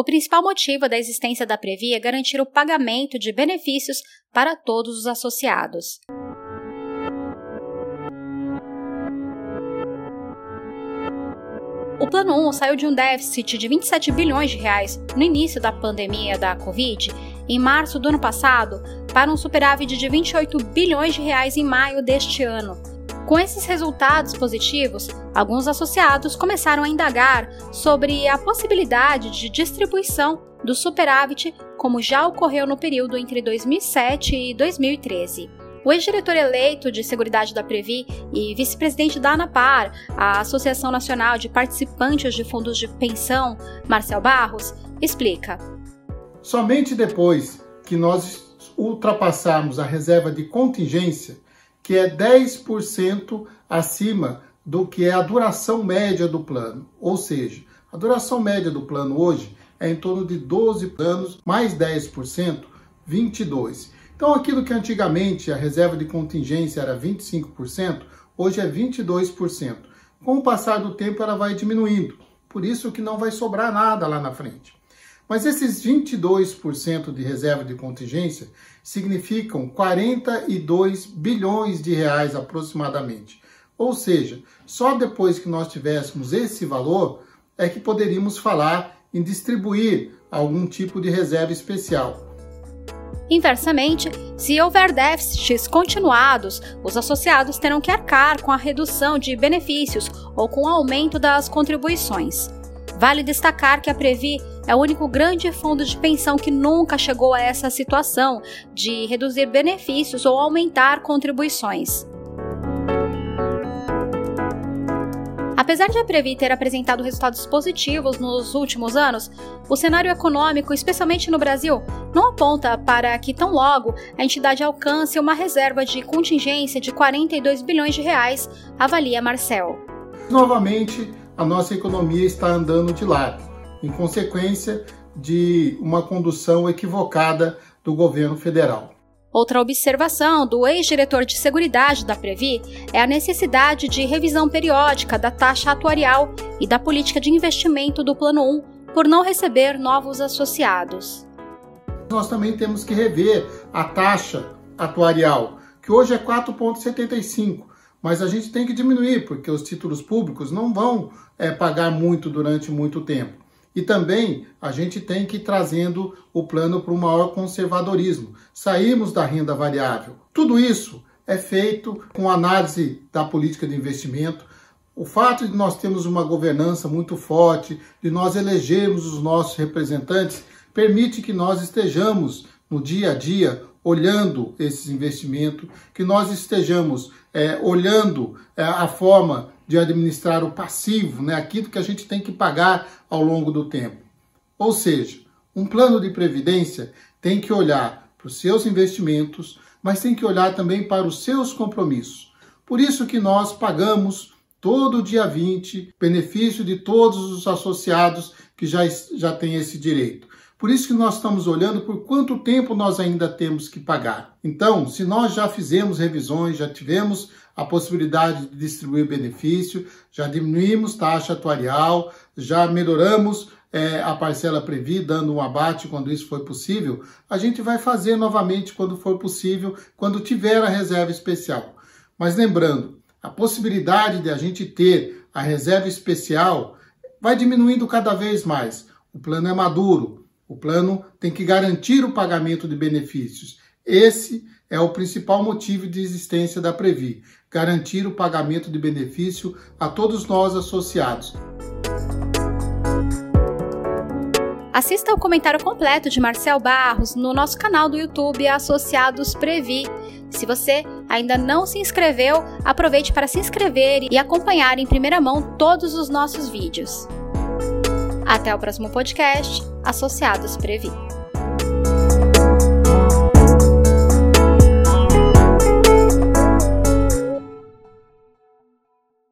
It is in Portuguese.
O principal motivo da existência da Previ é garantir o pagamento de benefícios para todos os associados. O Plano 1 saiu de um déficit de 27 bilhões de reais no início da pandemia da Covid, em março do ano passado, para um superávit de 28 bilhões de reais em maio deste ano. Com esses resultados positivos, alguns associados começaram a indagar sobre a possibilidade de distribuição do superávit, como já ocorreu no período entre 2007 e 2013. O ex-diretor eleito de Seguridade da Previ e vice-presidente da ANAPAR, a Associação Nacional de Participantes de Fundos de Pensão, Marcel Barros, explica. Somente depois que nós ultrapassarmos a reserva de contingência, que é 10% acima do que é a duração média do plano, ou seja, a duração média do plano hoje é em torno de 12 anos, mais 10%, 22. Então, aquilo que antigamente a reserva de contingência era 25%, hoje é 22%. Com o passar do tempo, ela vai diminuindo. Por isso que não vai sobrar nada lá na frente. Mas esses 22% de reserva de contingência significam 42 bilhões de reais aproximadamente. Ou seja, só depois que nós tivéssemos esse valor é que poderíamos falar em distribuir algum tipo de reserva especial. Inversamente, se houver déficits continuados, os associados terão que arcar com a redução de benefícios ou com o aumento das contribuições. Vale destacar que a Previ é o único grande fundo de pensão que nunca chegou a essa situação de reduzir benefícios ou aumentar contribuições. Apesar de a Previ ter apresentado resultados positivos nos últimos anos, o cenário econômico, especialmente no Brasil, não aponta para que tão logo a entidade alcance uma reserva de contingência de 42 bilhões de reais, avalia Marcel. Novamente, a nossa economia está andando de lado, em consequência de uma condução equivocada do governo federal. Outra observação do ex-diretor de Seguridade da Previ é a necessidade de revisão periódica da taxa atuarial e da política de investimento do Plano 1 por não receber novos associados. Nós também temos que rever a taxa atuarial, que hoje é 4,75, mas a gente tem que diminuir, porque os títulos públicos não vão é, pagar muito durante muito tempo. E também a gente tem que ir trazendo o plano para um maior conservadorismo. Saímos da renda variável. Tudo isso é feito com análise da política de investimento. O fato de nós termos uma governança muito forte, de nós elegermos os nossos representantes, permite que nós estejamos no dia a dia olhando esses investimentos, que nós estejamos é, olhando é, a forma de administrar o passivo, né, aquilo que a gente tem que pagar ao longo do tempo. Ou seja, um plano de previdência tem que olhar para os seus investimentos, mas tem que olhar também para os seus compromissos. Por isso que nós pagamos todo dia 20 benefício de todos os associados que já, já têm esse direito. Por isso que nós estamos olhando por quanto tempo nós ainda temos que pagar. Então, se nós já fizemos revisões, já tivemos a possibilidade de distribuir benefício, já diminuímos taxa atuarial, já melhoramos é, a parcela Previ, dando um abate quando isso for possível, a gente vai fazer novamente quando for possível, quando tiver a reserva especial. Mas lembrando, a possibilidade de a gente ter a reserva especial vai diminuindo cada vez mais. O plano é maduro, o plano tem que garantir o pagamento de benefícios. Esse é o principal motivo de existência da Previ, garantir o pagamento de benefício a todos nós associados. Assista ao comentário completo de Marcel Barros no nosso canal do YouTube Associados Previ. Se você ainda não se inscreveu, aproveite para se inscrever e acompanhar em primeira mão todos os nossos vídeos. Até o próximo podcast, Associados Previ.